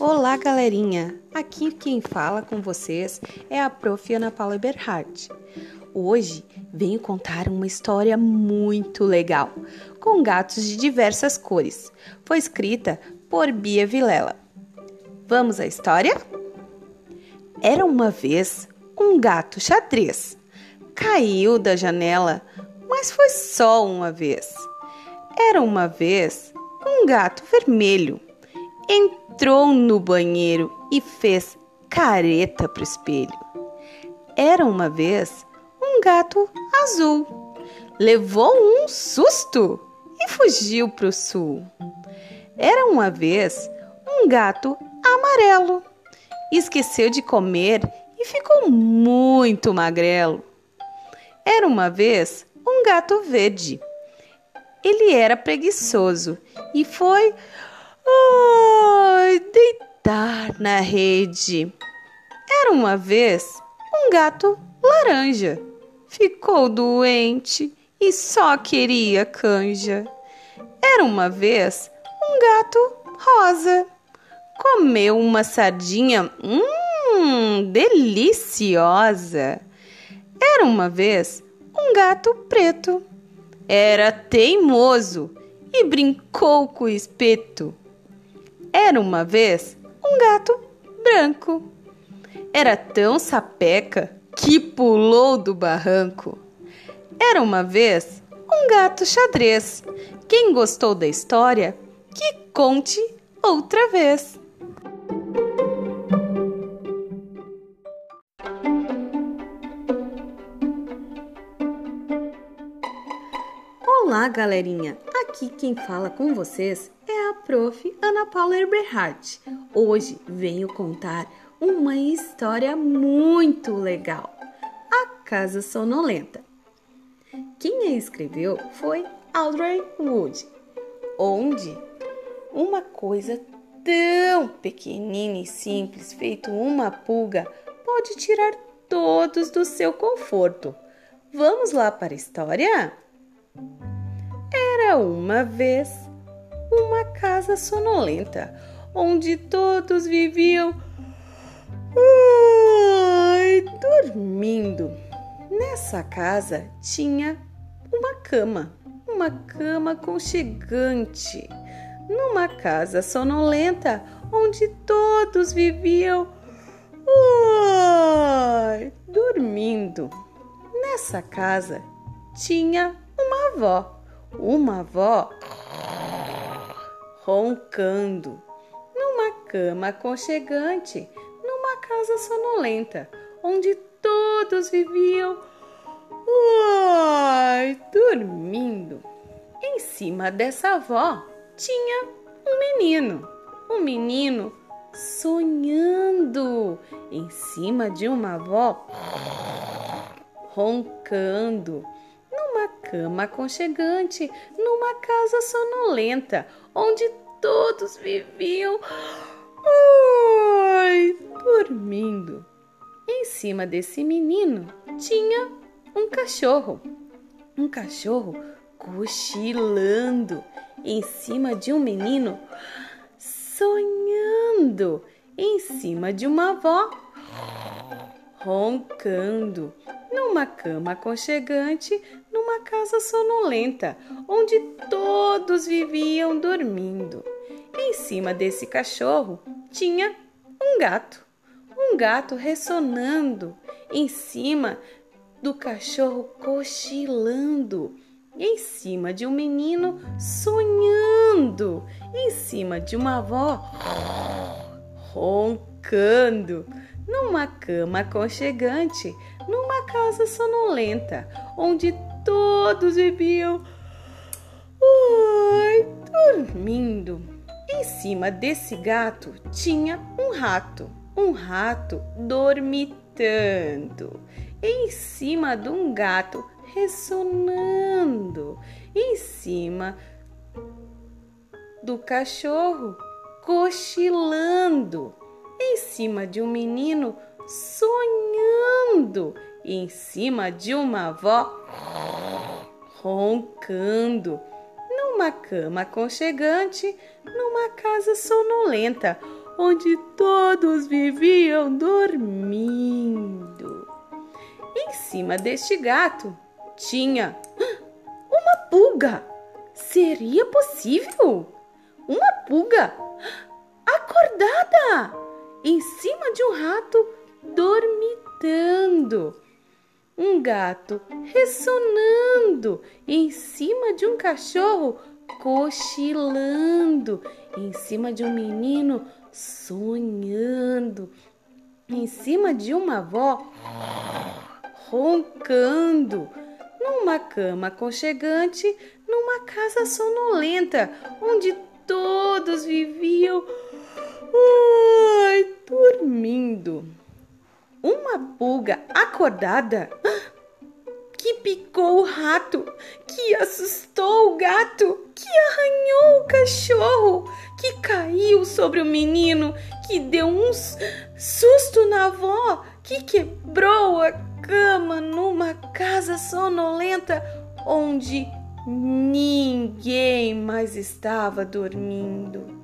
Olá, galerinha! Aqui quem fala com vocês é a Prof. Ana Paula Eberhardt. Hoje venho contar uma história muito legal, com gatos de diversas cores. Foi escrita por Bia Vilela. Vamos à história? Era uma vez um gato xadrez. Caiu da janela, mas foi só uma vez. Era uma vez um gato vermelho entrou no banheiro e fez careta pro espelho. Era uma vez um gato azul. Levou um susto e fugiu pro sul. Era uma vez um gato amarelo. Esqueceu de comer e ficou muito magrelo. Era uma vez um gato verde. Ele era preguiçoso e foi Ai, deitar na rede. Era uma vez um gato laranja. Ficou doente e só queria canja. Era uma vez um gato rosa. Comeu uma sardinha, hum, deliciosa. Era uma vez um gato preto. Era teimoso e brincou com o espeto. Era uma vez um gato branco. Era tão sapeca que pulou do barranco. Era uma vez um gato xadrez. Quem gostou da história, que conte outra vez. Olá, galerinha! Aqui quem fala com vocês é a prof. Ana Paula Eberhardt. Hoje venho contar uma história muito legal: A Casa Sonolenta. Quem a escreveu foi Audrey Wood, onde uma coisa tão pequenina e simples, feito uma pulga, pode tirar todos do seu conforto. Vamos lá para a história? Era uma vez uma casa sonolenta onde todos viviam ai, dormindo. Nessa casa tinha uma cama, uma cama conchegante. Numa casa sonolenta onde todos viviam ai, dormindo. Nessa casa tinha uma avó uma avó roncando numa cama aconchegante, numa casa sonolenta, onde todos viviam ai, dormindo. Em cima dessa avó tinha um menino, um menino sonhando em cima de uma avó roncando cama aconchegante, numa casa sonolenta, onde todos viviam dormindo. Em cima desse menino tinha um cachorro, um cachorro cochilando em cima de um menino, sonhando em cima de uma avó, roncando numa cama aconchegante, numa casa sonolenta, onde todos viviam dormindo. Em cima desse cachorro tinha um gato, um gato ressonando, em cima do cachorro cochilando, em cima de um menino sonhando, em cima de uma avó roncando numa cama aconchegante, numa casa sonolenta, onde todos ui, dormindo. Em cima desse gato tinha um rato, um rato dormitando. Em cima de um gato ressonando. Em cima do cachorro cochilando em cima de um menino sonhando, em cima de uma avó roncando, numa cama aconchegante, numa casa sonolenta, onde todos viviam dormindo. Em cima deste gato tinha uma pulga. Seria possível? Uma pulga acordada em cima de um rato dormitando. Um gato ressonando em cima de um cachorro cochilando, em cima de um menino sonhando, em cima de uma avó roncando, numa cama aconchegante, numa casa sonolenta, onde todos viviam ai, dormindo. Uma pulga acordada que picou o rato, que assustou o gato, que arranhou o cachorro, que caiu sobre o menino, que deu um susto na avó, que quebrou a cama numa casa sonolenta onde ninguém mais estava dormindo.